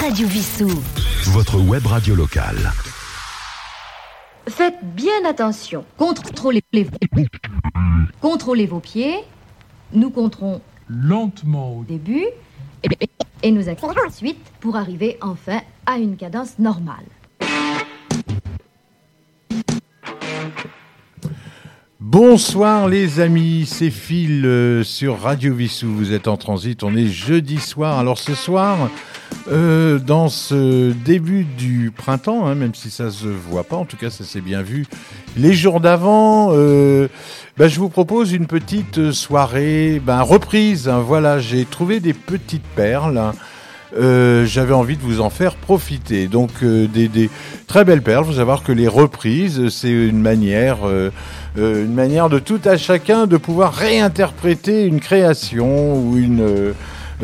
Radio Vissou. Votre web radio locale. Faites bien attention. Contrôlez, Contrôlez vos pieds. Nous compterons lentement au début et nous accélérons ensuite pour arriver enfin à une cadence normale. Bonsoir les amis, c'est Phil euh, sur Radio Vissou. Vous êtes en transit, on est jeudi soir. Alors ce soir, euh, dans ce début du printemps, hein, même si ça se voit pas, en tout cas ça s'est bien vu. Les jours d'avant, euh, bah, je vous propose une petite soirée, ben, reprise. Hein, voilà, j'ai trouvé des petites perles. Euh, j'avais envie de vous en faire profiter. Donc euh, des, très belles perles. Faut savoir que les reprises, c'est une manière, euh, une manière de tout à chacun de pouvoir réinterpréter une création ou une,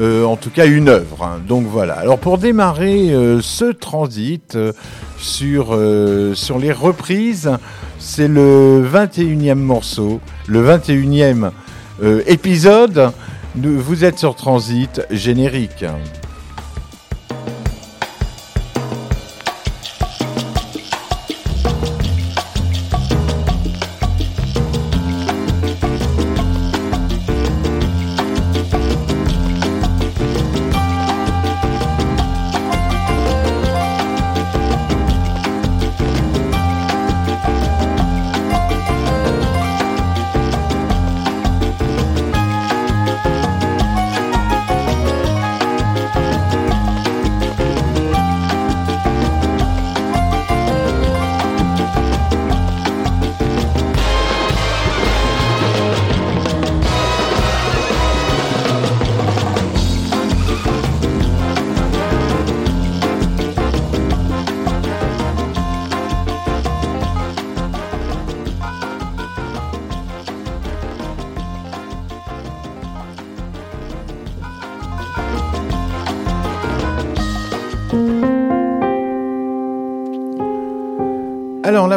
en tout cas une œuvre. Hein. Donc voilà. Alors pour démarrer ce transit sur sur les reprises, c'est le 21e morceau, le 21e épisode. Vous êtes sur Transit générique.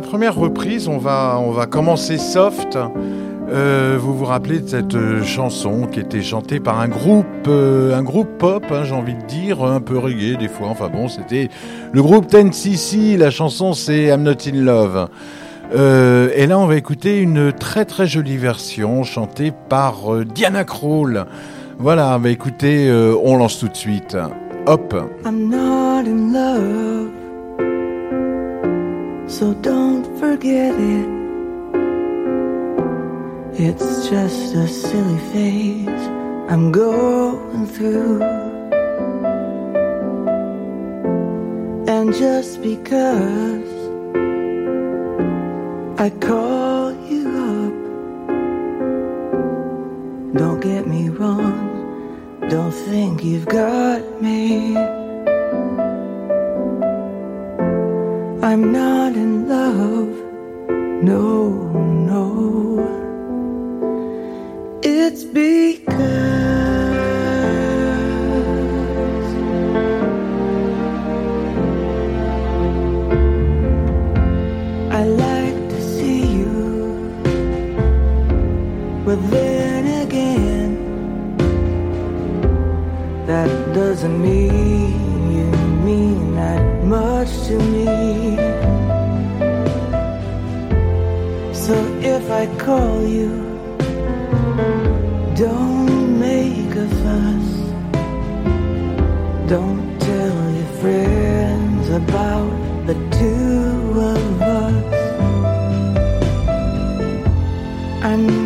Première reprise, on va, on va commencer soft. Euh, vous vous rappelez de cette euh, chanson qui était chantée par un groupe, euh, un groupe pop, hein, j'ai envie de dire, un peu reggae des fois. Enfin bon, c'était le groupe Ten La chanson c'est I'm Not in Love. et là, on va écouter une très très jolie version chantée par Diana Krall. Voilà, bah écoutez, on lance tout de suite. Hop. I'm not in love. So don't forget it. It's just a silly phase I'm going through. And just because I call you up, don't get me wrong, don't think you've got me. I'm not in love, no, no. It's because I like to see you, but then again, that doesn't mean to me. if I call you, don't make a fuss. Don't tell your friends about the two of us. I'm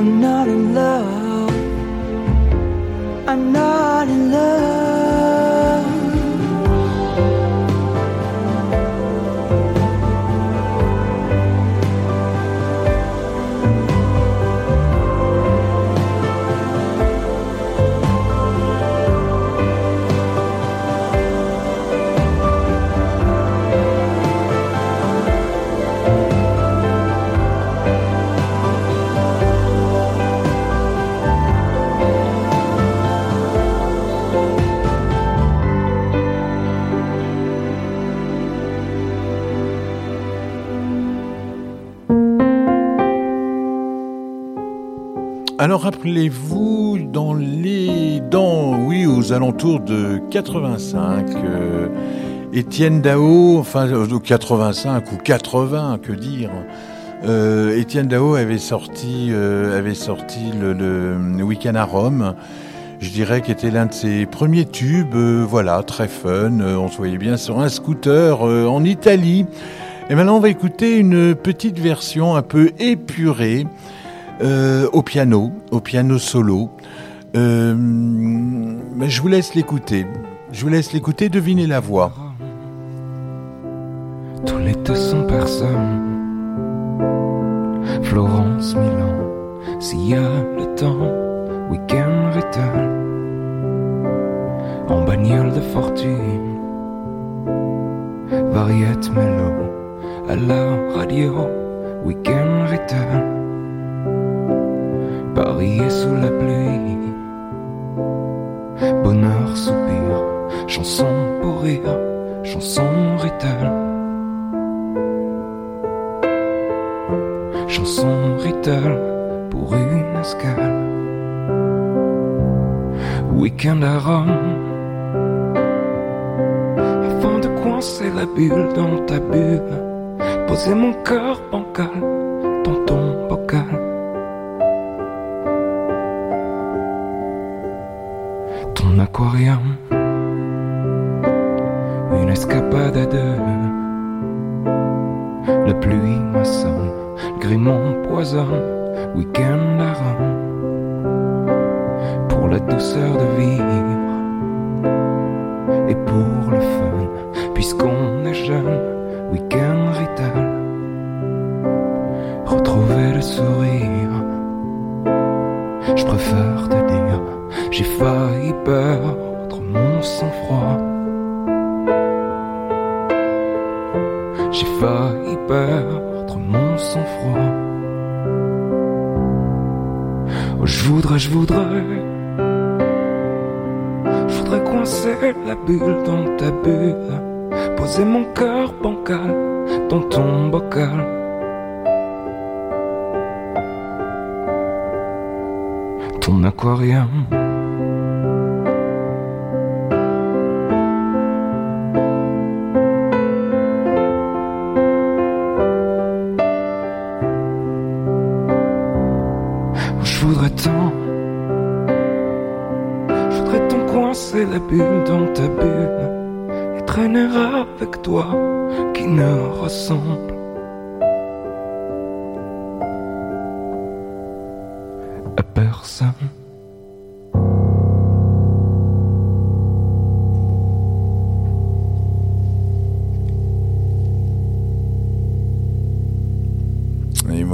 I'm not in love. I'm not in love. Alors rappelez-vous, dans les, dans, oui, aux alentours de 85, euh, Étienne Dao, enfin, euh, 85 ou 80, que dire, euh, Étienne Dao avait sorti, euh, le, Week-end à Rome. Je dirais qu'était l'un de ses premiers tubes, euh, voilà, très fun. euh, on se voyait bien sur un scooter euh, en Italie. Et maintenant, on va écouter une petite version un peu épurée euh, au piano, au piano solo. Euh, je vous laisse l'écouter. Je vous laisse l'écouter, devinez la voix. Tous les deux sont personnes. Florence, Milan, s'il y a le temps, week-end return. En bagnole de fortune, variette mélo, à la radio, week-end return. Paris est sous la pluie, bonheur, soupir, chanson pour rire, chanson return. chanson Riddle pour une escale. Week-end à Rome, afin de coincer la bulle dans ta bulle, poser mon cœur bancal dans ton bocal. Une escapade à deux. La pluie m'assomme, grimont poisonne, week-end. Pour la douceur de vivre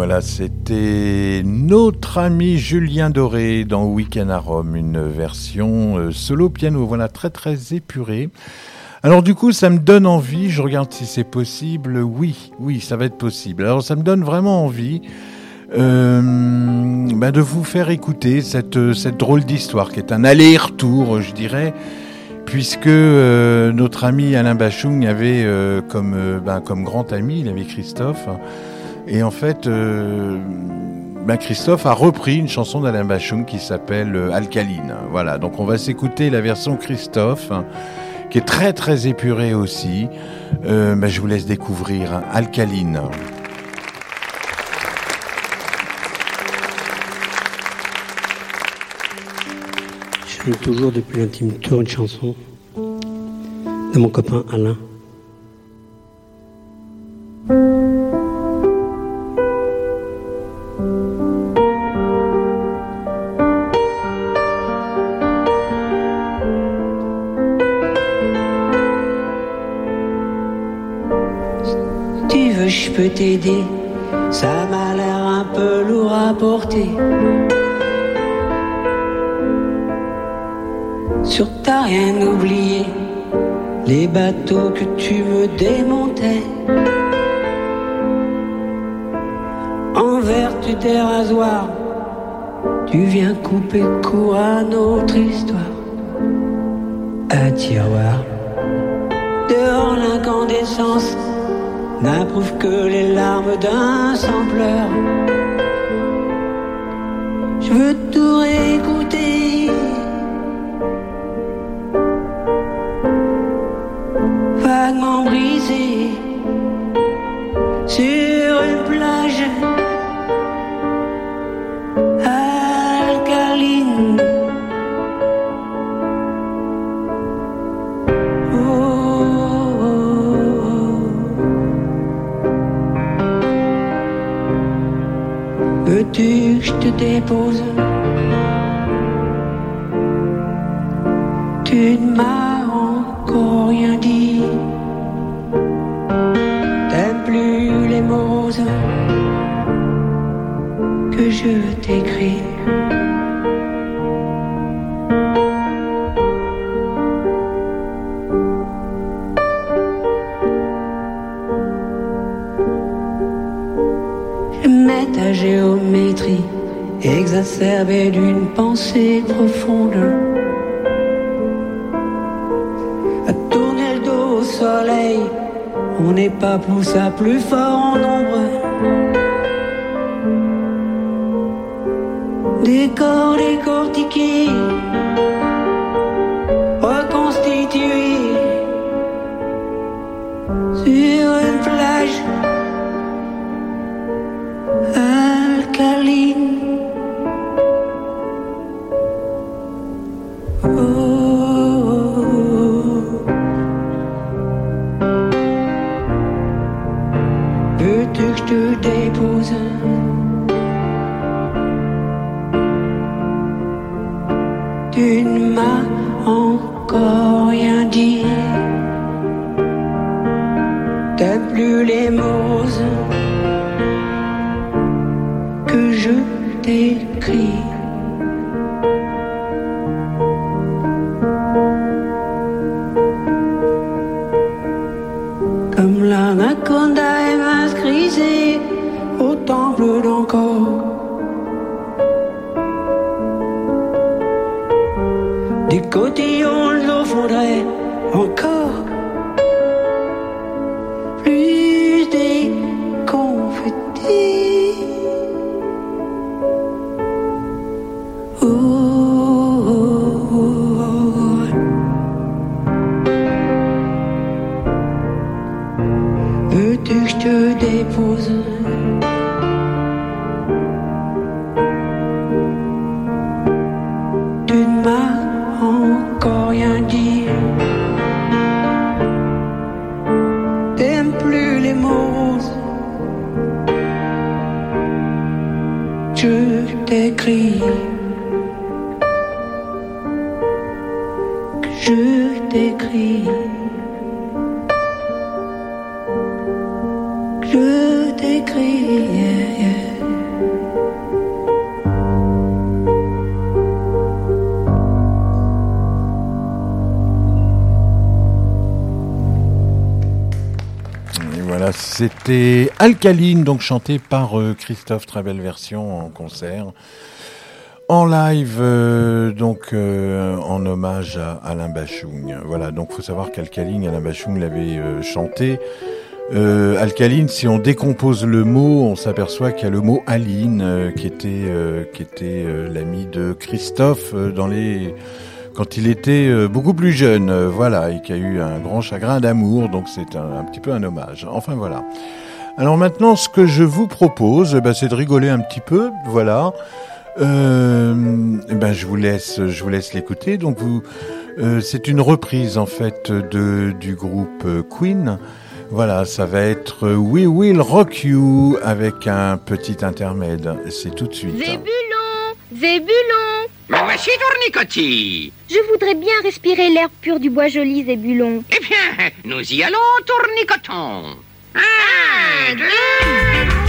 voilà, c'était notre ami Julien Doré dans Week-end à Rome, une version euh, solo piano, voilà, très très épurée. Alors du coup, ça me donne envie, je regarde si c'est possible, oui, oui, ça va être possible. Alors ça me donne vraiment envie euh, ben, de vous faire écouter cette, cette drôle d'histoire qui est un aller-retour, je dirais, puisque euh, notre ami Alain Bachung avait euh, comme, euh, ben, comme grand ami, il avait Christophe. Et en fait, euh, ben, Christophe a repris une chanson d'Alain Bachung qui s'appelle euh, Alcaline. Voilà, donc on va s'écouter la version Christophe, qui est très très épurée aussi. Euh, ben, je vous laisse découvrir hein, Alcaline. Je chante toujours depuis l'intime tour une chanson de mon copain Alain. Rien oublié. Les bateaux que tu me démontais. En vertu des rasoirs, tu viens couper court à notre histoire. Un tiroir. Dehors l'incandescence n'approuve que les larmes d'un sans-pleur. Je veux tout réécouter. Veux-tu que exacerbée d'une pensée profonde. À tourner le dos au soleil, on n'est pas poussé à plus fort en nombre. Décortiqué, reconstitué plus les mots que je t'écris. Comme l'anaconda est mascrisée au temple d'encore. Des cotillons c'était Alcaline, donc chanté par euh, Christophe, belle version en concert. en live, euh, donc euh, en hommage à Alain Bachung. Voilà, donc faut savoir qu'Alcaline, Alain Bachung l'avait chanté. Alcaline, si on décompose le mot, on s'aperçoit qu'il y a le mot Aline, qui était qui était l'ami de Christophe dans les quand il était euh, beaucoup plus jeune, euh, voilà, et qui a eu un grand chagrin d'amour, donc c'est un, petit peu un hommage. Enfin voilà. Alors maintenant, ce que je vous propose, eh ben, c'est de rigoler un petit peu, voilà. Euh, eh ben, je vous laisse, je vous laisse l'écouter. Donc, vous, c'est une reprise en fait de du groupe Queen. Voilà, ça va être We Will Rock You avec un petit intermède. C'est tout de suite. Zébulon Zébulon Me voici, Tournicotti. Je voudrais bien respirer l'air pur du bois joli, Zébulon. Eh bien, nous y allons, Tournicoton. Un, deux...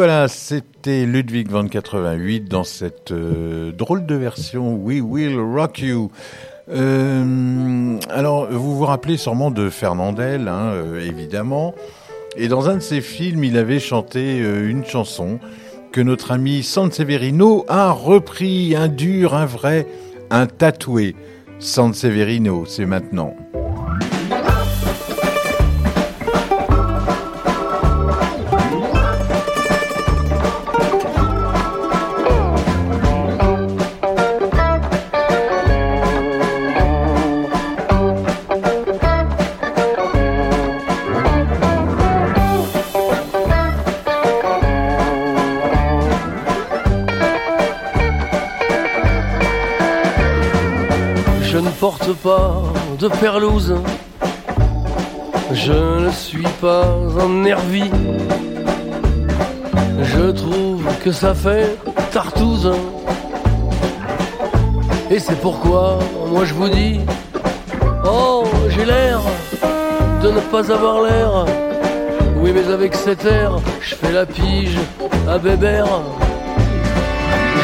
voilà, c'était Ludwig van 88 dans cette euh, drôle de version We Will Rock You. Euh, alors, vous vous rappelez sûrement de Fernandel, hein, euh, évidemment. Et dans un de ses films, il avait chanté une chanson que notre ami Sanseverino a repris un dur, un vrai, un tatoué. Sanseverino, c'est maintenant. De perlouse. Je ne suis pas un nervi. Je trouve que ça fait tartouze. Et c'est pourquoi, moi je vous dis, oh, j'ai l'air de ne pas avoir l'air. Oui, mais avec cet air, je fais la pige à Bébert.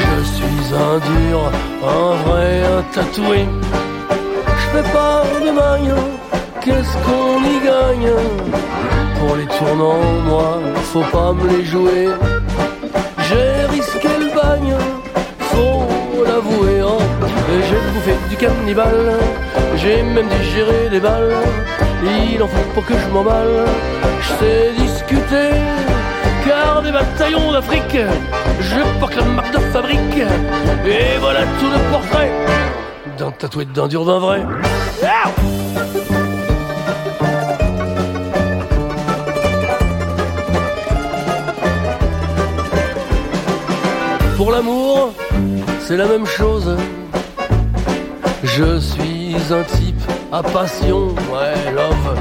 Je suis un dur, un vrai, un tatoué. Fais pas de qu'est-ce qu'on y gagne Pour les tournants, moi, faut pas me les jouer. J'ai risqué le bagne, faut l'avouer. Et j'ai bouffé du cannibale, j'ai même digéré des balles. Il en faut pour que je m'emballe. Je sais discuter, car des bataillons d'Afrique, je porte la marque de fabrique. Et voilà tout le portrait d'un tatoué d'un dur d'un vrai. Pour l'amour, c'est la même chose. Je suis un type à passion, ouais, love.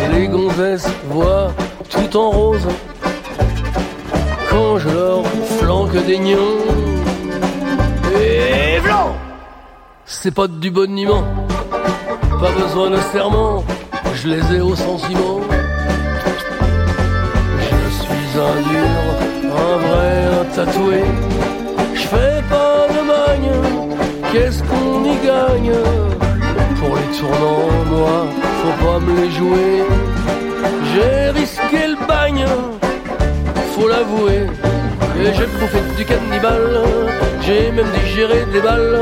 Et les gonzesses voient tout en rose. Quand je leur flanque des nions. Et blanc C'est pas du boniment. Pas besoin de serment, je les ai au sentiment. Je suis un dur, un vrai, un tatoué. Je fais pas de magne, qu'est-ce qu'on y gagne? Pour les tournants, moi, faut pas me les jouer. J'ai risqué le bagne, faut l'avouer. Et j'ai bouffé du cannibale, j'ai même digéré des balles.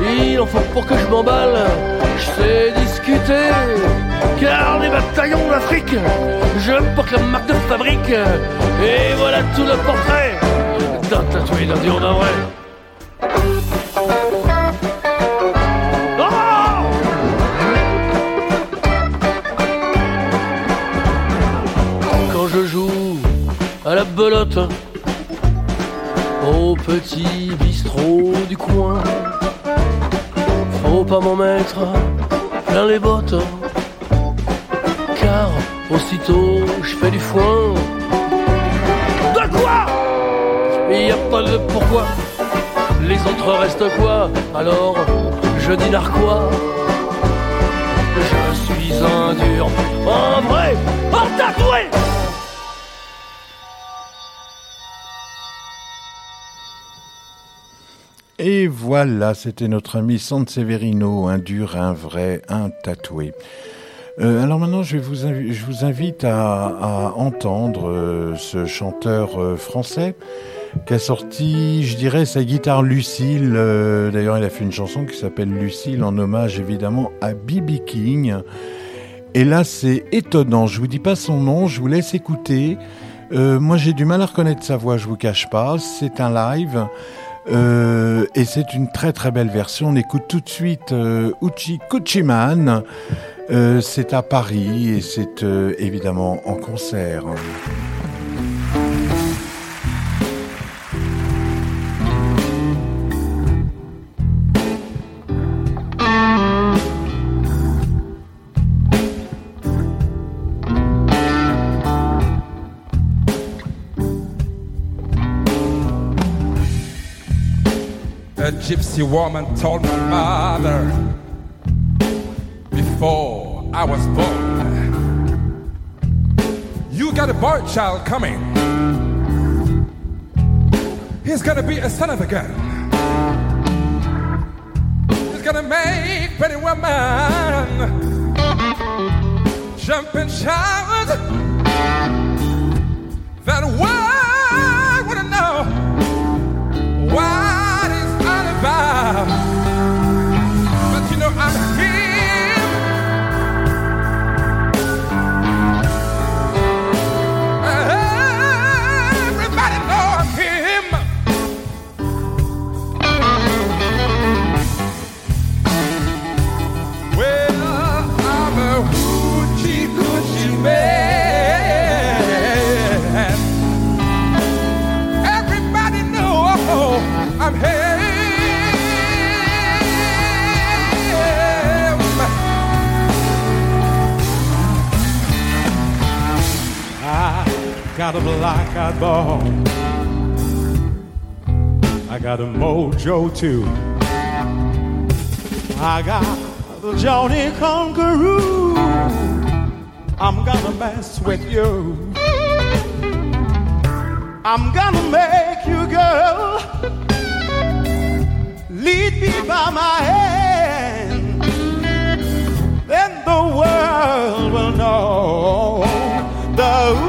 Il en faut pour que je m'emballe, je sais discuter. Car les bataillons d'Afrique, je porte la marque de fabrique. Et voilà tout le portrait d'un tatoué d'un dur d'un vrai. Quand je joue à la belote au petit bistrot du coin, faut pas m'en mettre plein les bottes, car aussitôt je fais du foin. De quoi? Il y a pas de pourquoi. Les autres restent quoi? Alors je dis narquois. Je suis un dur, un vrai, un tatoué. Et voilà, c'était notre ami Sanseverino, un dur, un vrai, un tatoué. Euh, alors maintenant, je, vous invite à, entendre euh, ce chanteur euh, français qui a sorti, je dirais, sa guitare Lucille. D'ailleurs, il a fait une chanson qui s'appelle Lucille en hommage évidemment à B.B. King. Et là, c'est étonnant. Je vous dis pas son nom, je vous laisse écouter. Moi, j'ai du mal à reconnaître sa voix, je vous cache pas. C'est un live. Euh, et c'est une très très belle version. On écoute tout de suite euh, Uchi Kuchiman. Euh, c'est à Paris et c'est euh, évidemment en concert. Gypsy woman told my mother before I was born, You got a boy child coming. He's gonna be a son of a gun. He's gonna make pretty woman jump and shout. That world got a black eyed ball. I got a mojo too. I got the Johnny Conqueroo. I'm gonna mess with you. I'm gonna make you, girl, lead me by my hand. Then the world will know the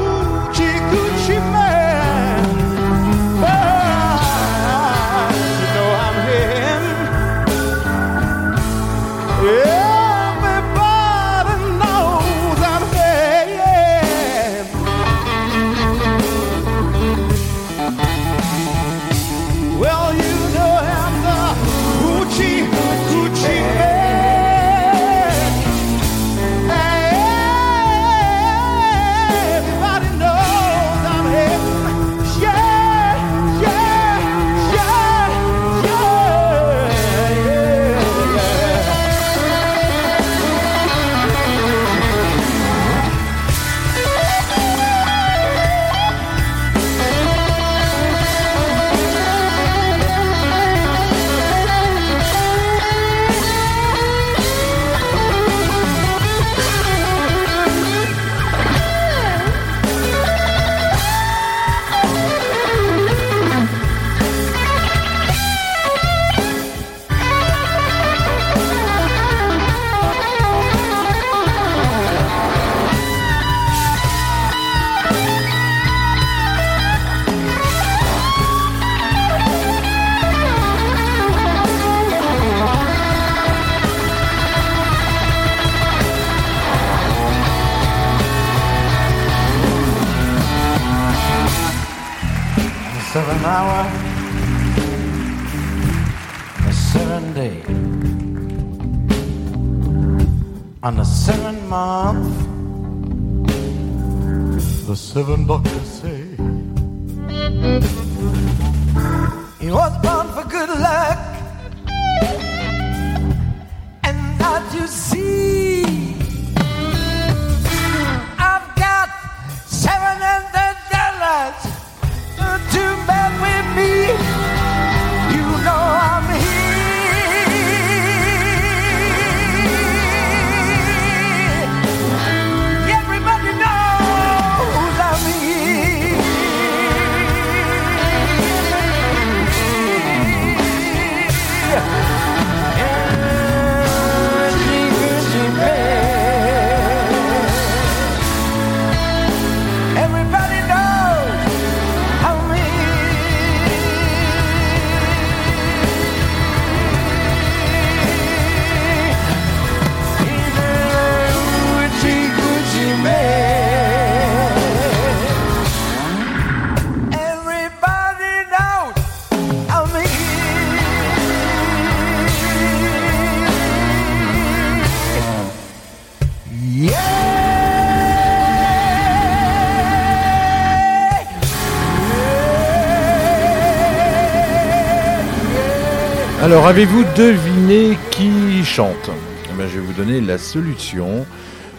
Alors, avez-vous deviné qui chante? Eh ben, Je vais vous donner la solution.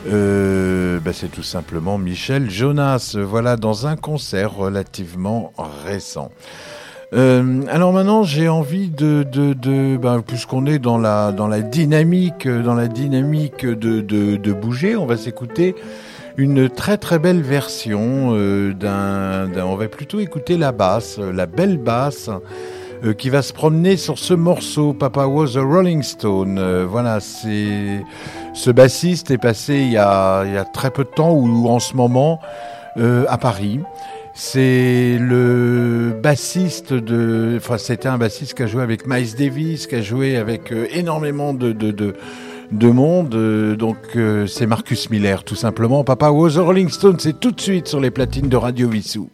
Euh, ben, c'est tout simplement Michel Jonas, voilà, dans un concert relativement récent. Euh, alors maintenant, j'ai envie de, de, de ben, puisqu'on est dans la dynamique, dans la dynamique de, bouger, on va s'écouter une très très belle version euh, d'un, on va plutôt écouter la basse, la belle basse euh, qui va se promener sur ce morceau Papa was a Rolling Stone. Euh, voilà, c'est ce bassiste est passé il y a il y a très peu de temps ou en ce moment euh, à Paris. C'est le bassiste de, enfin c'était un bassiste qui a joué avec Miles Davis, qui a joué avec euh, énormément de de, de de monde, euh, donc euh, c'est Marcus Miller tout simplement. Papa was a Rolling Stone, c'est tout de suite sur les platines de Radio Vissou.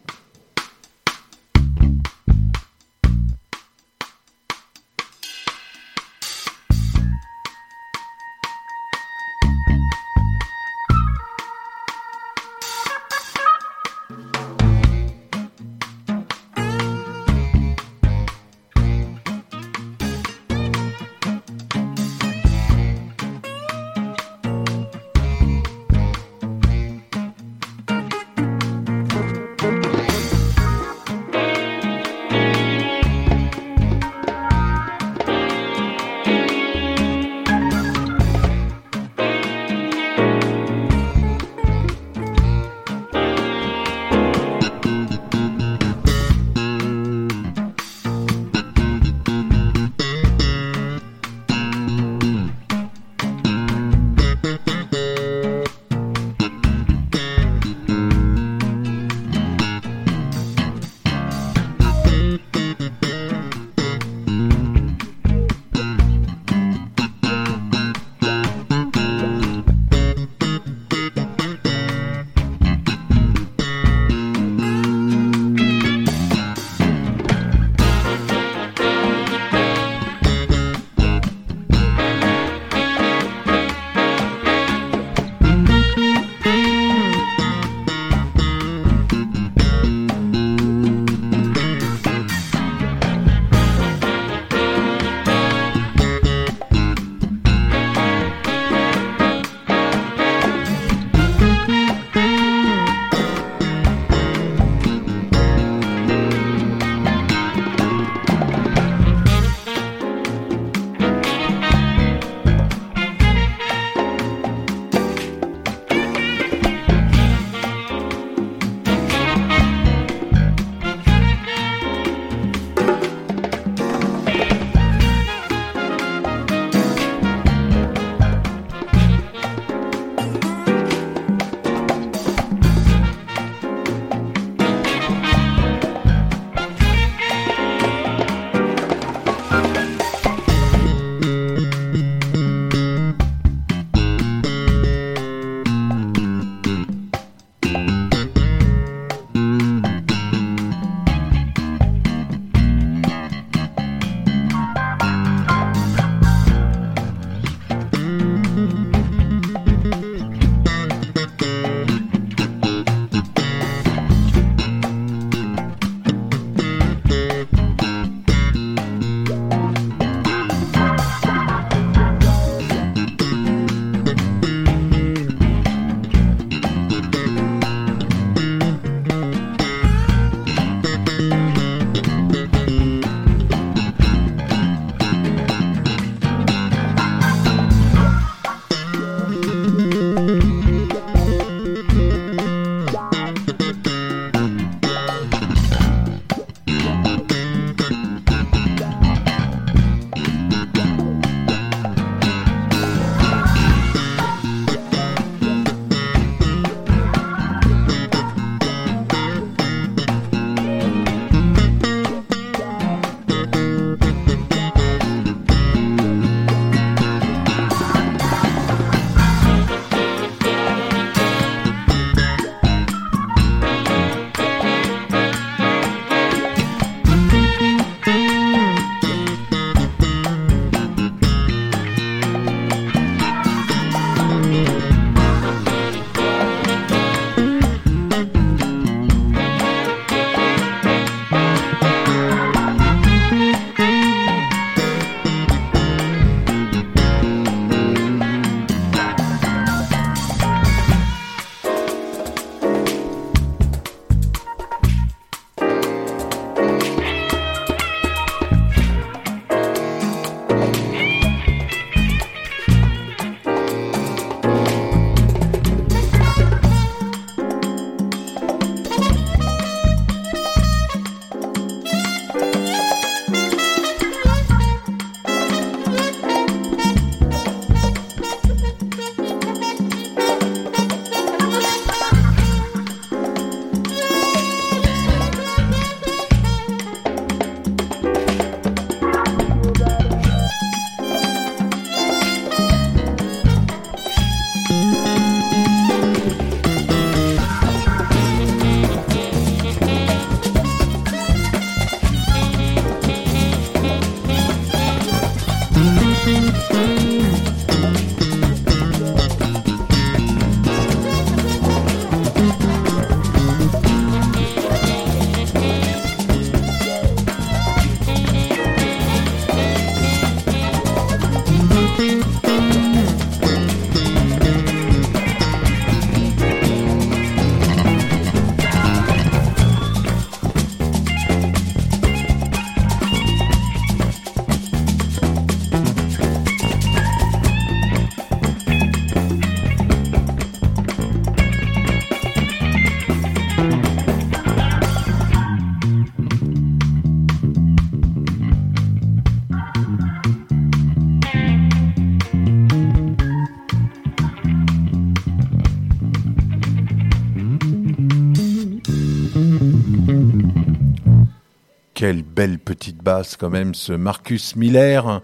Belle petite basse quand même, ce Marcus Miller.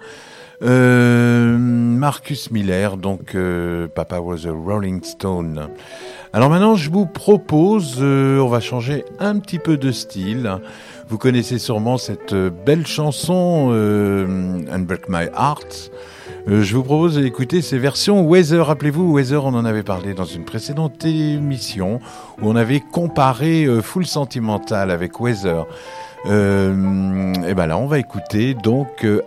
Euh, Marcus Miller, donc euh, Papa was a Rolling Stone. Alors maintenant, je vous propose, euh, on va changer un petit peu de style. Vous connaissez sûrement cette belle chanson Unbreak My Heart. Je vous propose d'écouter ces versions Weather. Rappelez-vous, Weather, on en avait parlé dans une précédente émission où on avait comparé Full Sentimental avec Weather. Euh, et ben là, on va écouter donc euh,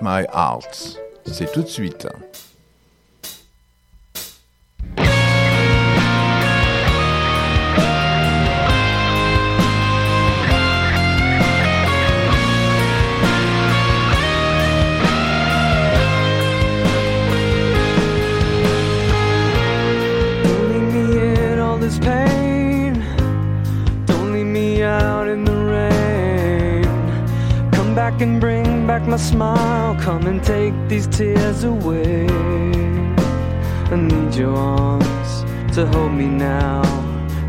My Heart. C'est tout de suite. Smile. Come and take these tears away. I need your arms to hold me now.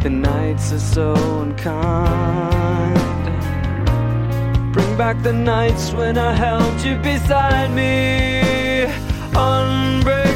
The nights are so unkind. Bring back the nights when I held you beside me. Unbreak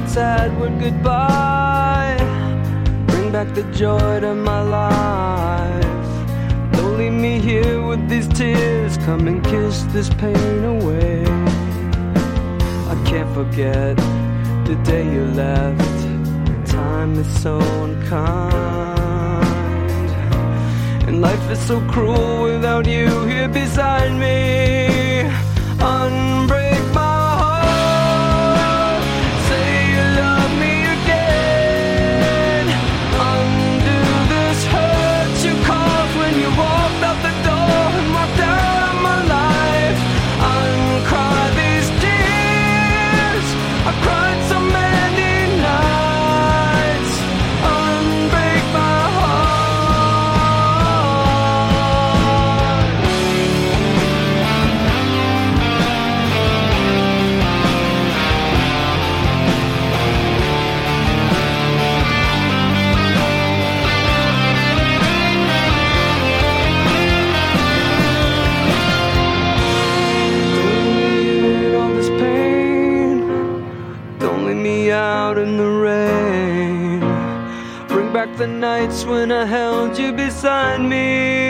that sad word goodbye. Bring back the joy to my life. Don't leave me here with these tears. Come and kiss this pain away. I can't forget the day you left. Time is so unkind. And life is so cruel without you here beside me. Unbreak the nights when I held you beside me.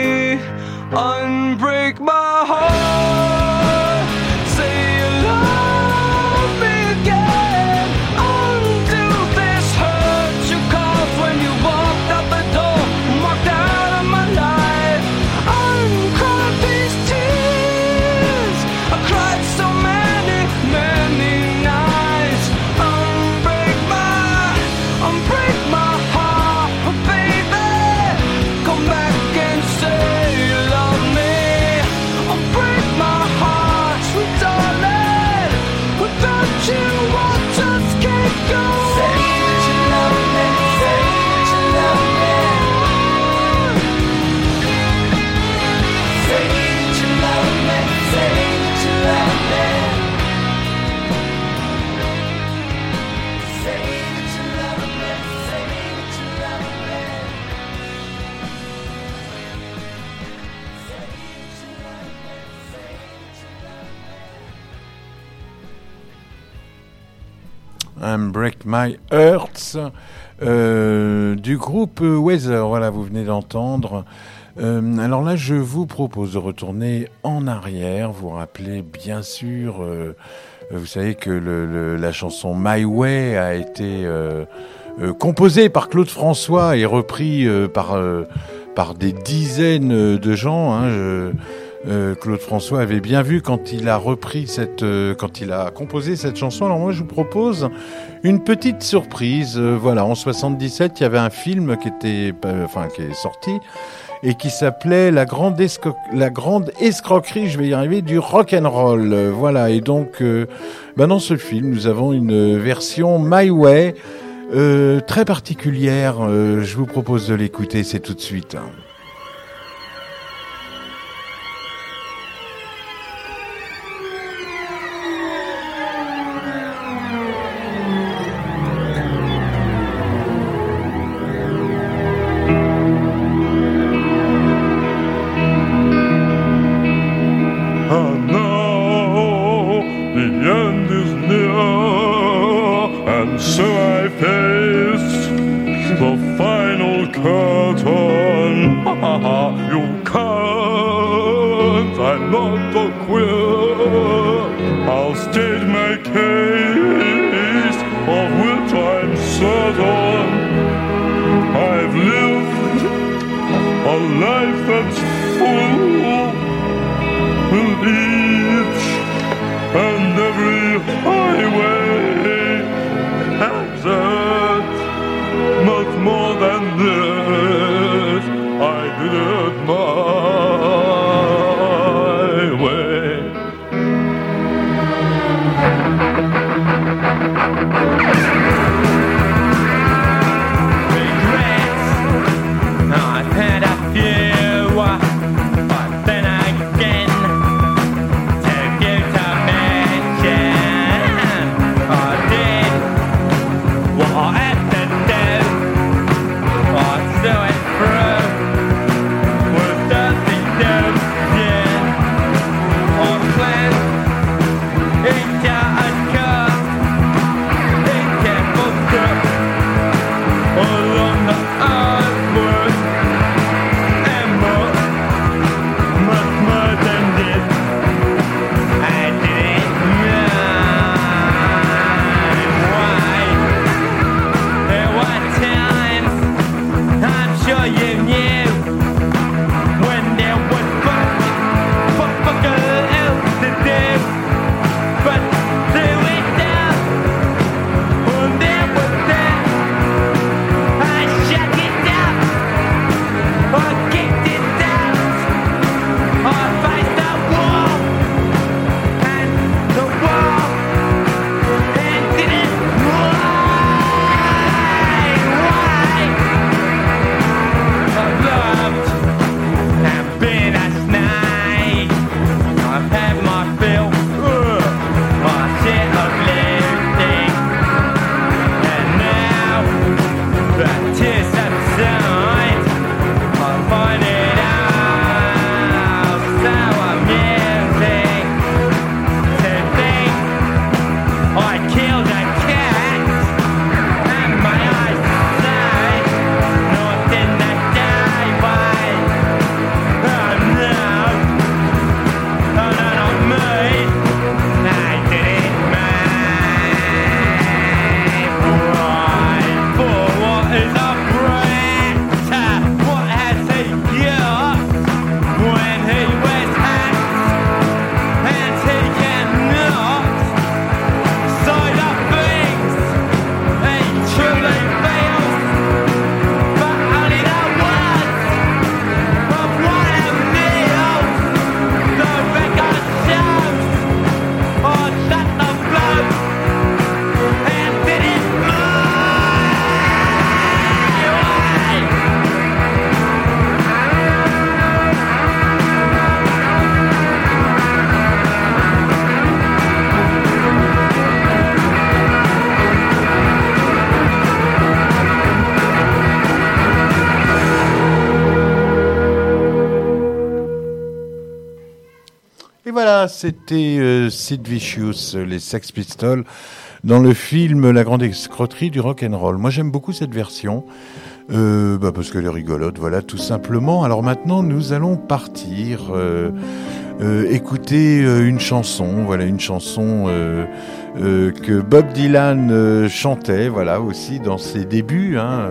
Unbreak My Hearts euh, du groupe Weather. Voilà, vous venez d'entendre. Euh, alors là, je vous propose de retourner en arrière. Vous rappelez bien sûr, euh, vous savez que la chanson My Way a été composée par Claude François et repris par par des dizaines de gens. hein. Euh, Claude François avait bien vu quand il a repris cette, euh, quand il a composé cette chanson. Alors moi, je vous propose une petite surprise. Euh, voilà, en 77, il y avait un film qui était, euh, enfin, qui est sorti, et qui s'appelait la grande, la grande escroquerie, je vais y arriver, du rock and roll. Voilà. Et donc, ben dans ce film, nous avons une version My Way très particulière. Je vous propose de l'écouter. C'est tout de suite. A life that's full each and every highway exit. Much more than this, I did it my c'était euh, Sid Vicious, les Sex Pistols, dans le film La Grande Escroquerie du Rock and Roll. Moi, j'aime beaucoup cette version. Euh, bah parce qu'elle est rigolote, voilà, tout simplement. Alors maintenant, nous allons partir euh, écouter une chanson, voilà, une chanson que Bob Dylan chantait, voilà, aussi dans ses débuts. Hein,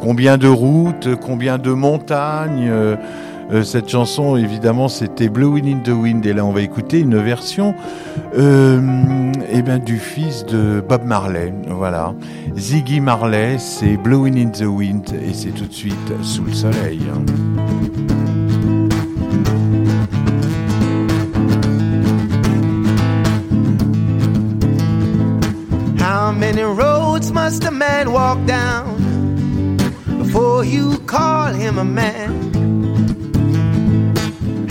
combien de routes, combien de montagnes. Euh, cette chanson, évidemment, c'était Blowing in the Wind. Et là, on va écouter une version euh, eh ben, du fils de Bob Marley. Voilà. Ziggy Marley, c'est Blowing in the Wind. Et c'est tout de suite sous le soleil. Hein. How many roads must a man walk down before you call him a man?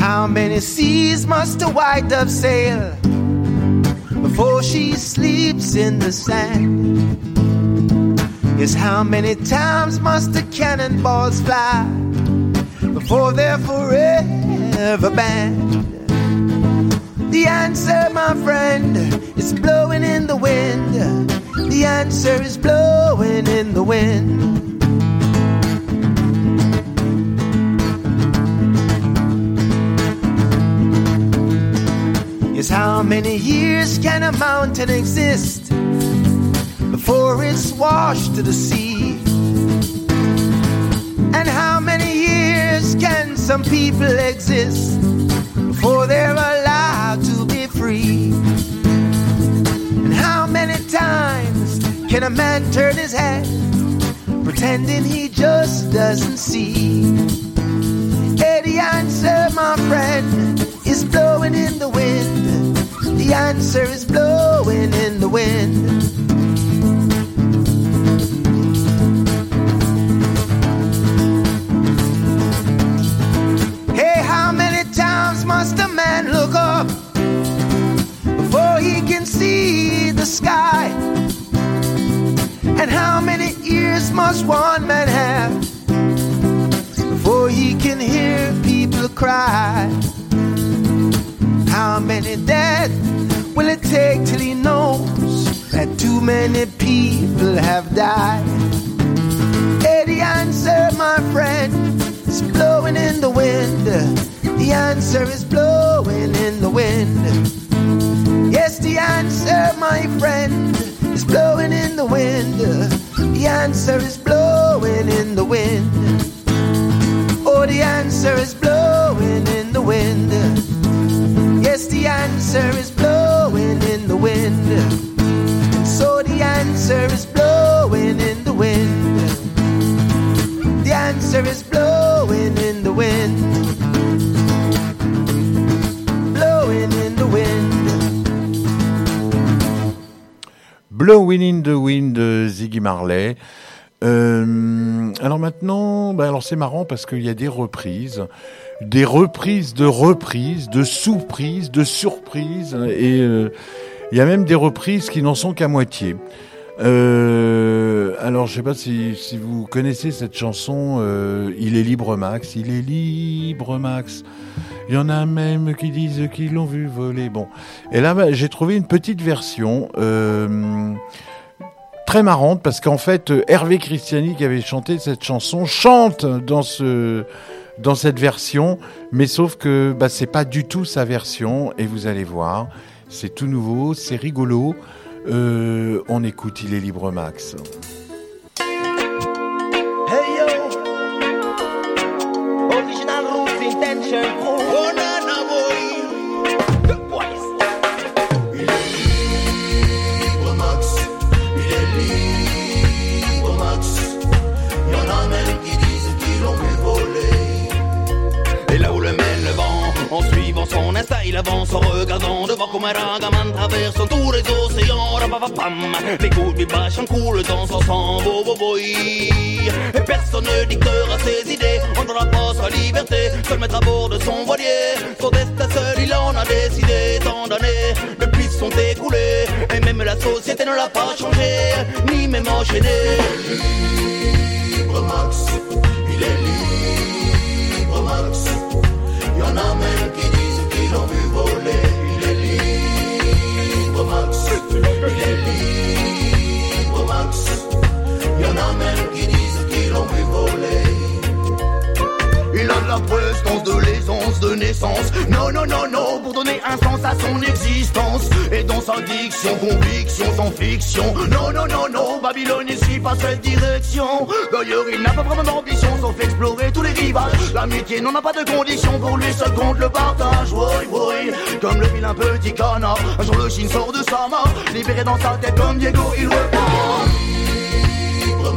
How many seas must a white dove sail before she sleeps in the sand? Yes, how many times must the cannonballs fly before they're forever banned? The answer, my friend, is blowing in the wind. The answer is blowing in the wind. How many years can a mountain exist before it's washed to the sea? And how many years can some people exist before they're allowed to be free? And how many times can a man turn his head pretending he just doesn't see? Hey, the answer, my friend, is blowing in the wind. The answer is blowing in the wind. Hey, how many times must a man look up before he can see the sky? And how many ears must one man have before he can hear people cry? How many deaths will it take till he knows that too many people have died? Hey, the answer, my friend, is blowing in the wind. The answer is blowing in the wind. Yes, the answer, my friend, is blowing in the wind. The answer is blowing in the wind. Oh, the answer is blowing in the wind. Yes, the answer is blowing wind. So the answer is blowing in the wind. The answer is blowing in the wind. Blowing in the wind. Blowing in the Wind de Ziggy Marley. Euh, alors maintenant, bah alors c'est marrant parce qu'il y a des reprises, des reprises de reprises, de sous-prises, de surprises, et euh, il y a même des reprises qui n'en sont qu'à moitié. Euh, alors je sais pas si, vous connaissez cette chanson, euh, Il est libre Max, il est libre Max. Il y en a même qui disent qu'ils l'ont vu voler. Bon, et là bah, j'ai trouvé une petite version. Euh, très marrante parce qu'en fait Hervé Christiani qui avait chanté cette chanson chante dans ce dans cette version mais sauf que bah, c'est pas du tout sa version et vous allez voir c'est tout nouveau c'est rigolo. Euh, on écoute il est libre max avance en regardant devant comme un ragaman traversant tous les océans. Rapapapam, les coups de vibration coulent dans son sang, bo bo boy. Et personne ne dictera ses idées, on n'aura pas sa liberté, seul mettre à bord de son voilier. Son destin seul, il en a décidé, tant d'années depuis sont écoulées, et même la société ne l'a pas changé, ni même enchaîné. Libre Max, il est libre. Y en a même qui Il est libre Max, il est libre Max. Y qui. La prestance, de l'aisance de naissance. Non, non, non, non, pour donner un sens à son existence. Et dans sa diction, conviction sans fiction. Non, non, non, non, Babylone ne suit pas cette direction. D'ailleurs, il n'a pas vraiment d'ambition sauf explorer tous les rivages. L'amitié n'en a pas de condition, pour lui seul compte le partage. Oui, oui, comme le vilain petit canard. Un jour le chine sort de sa main, libéré dans sa tête comme Diego, il repart. Libre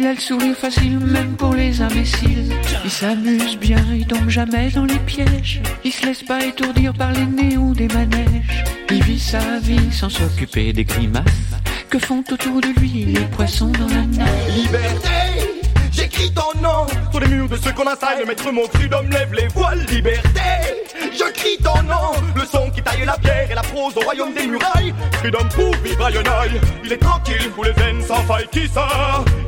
le sourire facile même pour les imbéciles. Il s'amuse bien, il tombe jamais dans les pièges. Il se laisse pas étourdir par les néons des manèges. Il vit sa vie sans s'occuper des grimaces que font autour de lui les poissons dans la nage. Liberté, j'écris ton nom sur les murs de ceux qu'on assaille. Le maître mon freedom lève les voiles. Liberté, je crie ton nom. Le son qui taille la pierre et la prose au royaume des murailles. Freedom pour vivre à. Il est tranquille pour les veines sans faille. Qui ça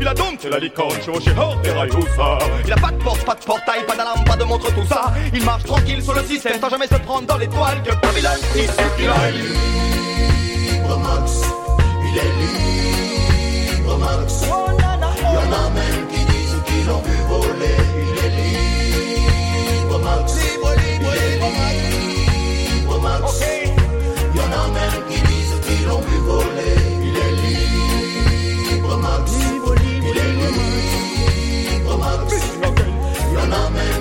Il a dompté la licorne, chevauché hors des rails. Où ça Il a pas de porte, pas de portail, pas d'alarme, pas de montre, tout ça. Il marche tranquille sur le système sans jamais se prendre dans l'étoile. Que Babylone, ici qu'il aille. Libre Max, il est libre Max. Y'en a même qui disent qu'ils l'ont vu voler. Economic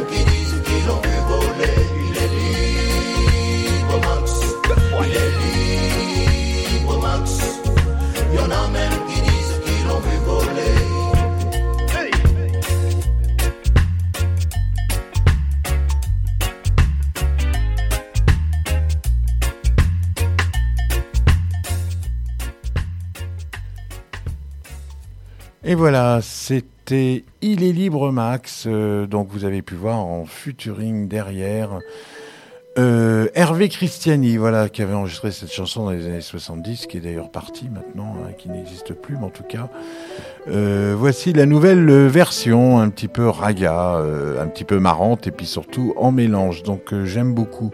Et voilà, c'était Il est libre Max, euh, donc vous avez pu voir en futuring derrière. Euh, Hervé Christiani, voilà, qui avait enregistré cette chanson dans les années 70, qui est d'ailleurs parti maintenant, hein, qui n'existe plus, mais en tout cas, euh, voici la nouvelle version, un petit peu raga, un petit peu marrante, et puis surtout en mélange. Donc j'aime beaucoup.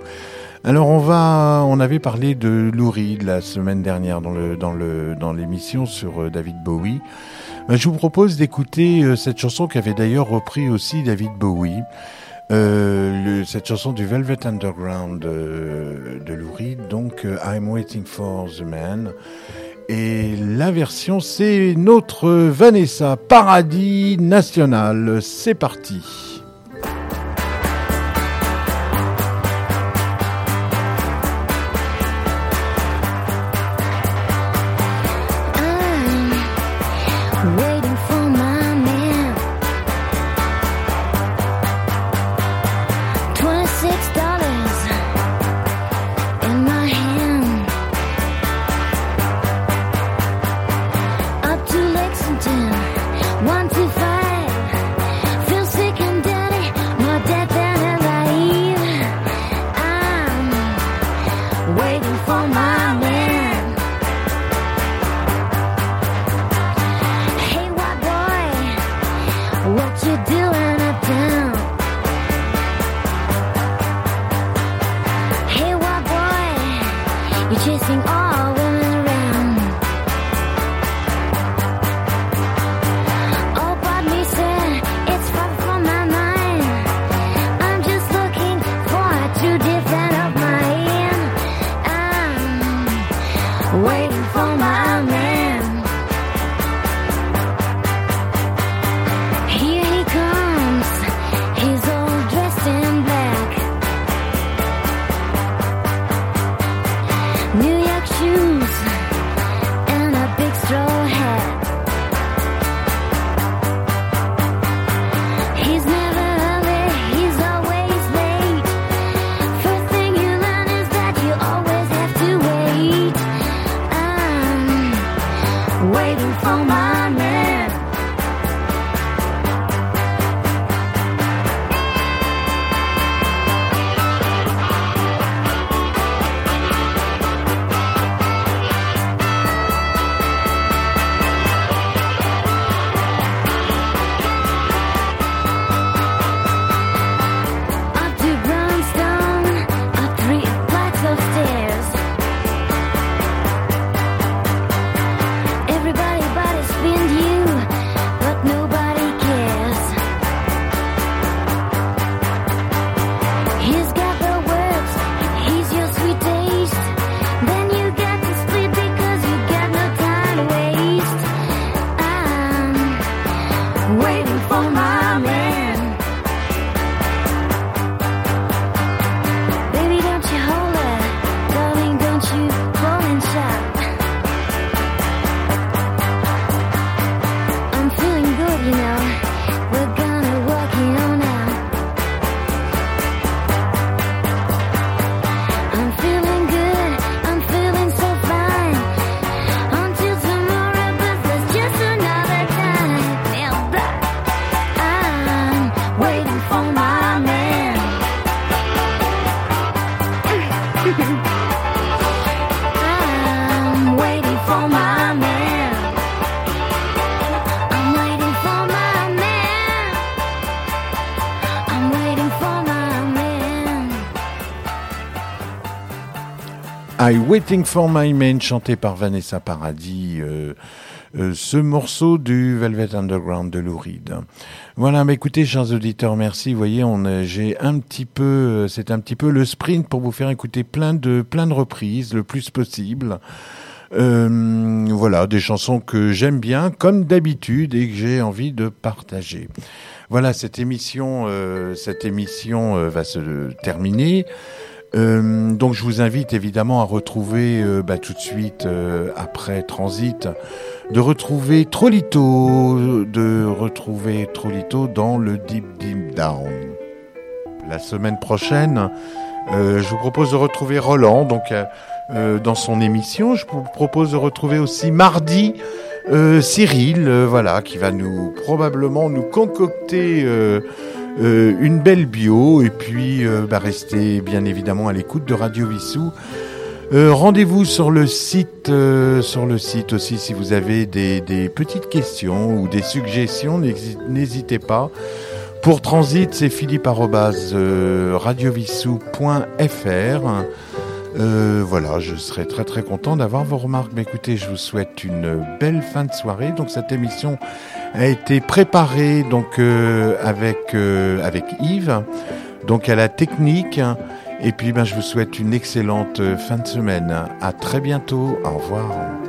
Alors on va, on avait parlé de Lou Reed la semaine dernière dans l'émission sur David Bowie. Ben, je vous propose d'écouter euh, cette chanson qu'avait d'ailleurs repris aussi David Bowie. Euh, cette chanson du Velvet Underground euh, de Lou Reed, donc euh, I'm Waiting for the Man. Et la version, c'est notre Vanessa Paradis National. C'est parti. Waiting for My Man, chanté par Vanessa Paradis. euh, euh, ce morceau du Velvet Underground de Lou Reed. Voilà, mais écoutez, chers auditeurs, merci. Vous voyez, on a- j'ai un petit peu, euh, c'est un petit peu le sprint pour vous faire écouter plein de plein de reprises, le plus possible. Euh, voilà, des chansons que j'aime bien, comme d'habitude, et que j'ai envie de partager. Voilà, cette émission, euh, cette émission euh, va se terminer. Euh, donc, je vous invite évidemment à retrouver euh, bah, tout de suite euh, après Transit, de retrouver Trolito, de retrouver Trolito dans le Deep Deep Down. La semaine prochaine, je vous propose de retrouver Roland, donc dans son émission. Je vous propose de retrouver aussi mardi Cyril, voilà, qui va nous probablement nous concocter euh, une belle bio et puis euh, bah, rester bien évidemment à l'écoute de Radio Vissou. Euh, Rendez-vous sur le site, euh, sur le site aussi si vous avez des, petites questions ou des suggestions, n'hési- n'hésitez pas. Pour Transit, c'est philippe arobase, euh, voilà, je serai très très content d'avoir vos remarques. Mais écoutez, je vous souhaite une belle fin de soirée. Donc cette émission a été préparée donc euh, avec euh, avec Yves, donc à la technique. Et puis ben je vous souhaite une excellente euh, fin de semaine. À très bientôt. Au revoir.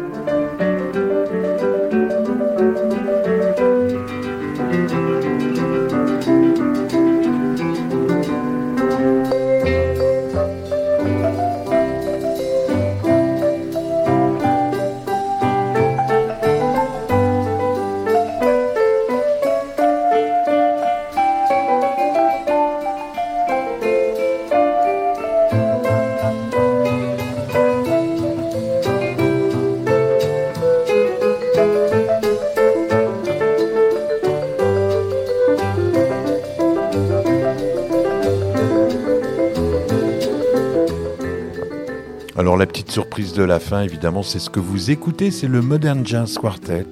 De la fin, évidemment, c'est ce que vous écoutez, c'est le Modern Jazz Quartet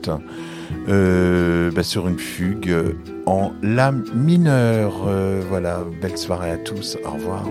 euh, bah, sur une fugue en La mineur. Euh, voilà, belle soirée à tous, au revoir.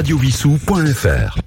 Radio Vissou. www.radiovissou.fr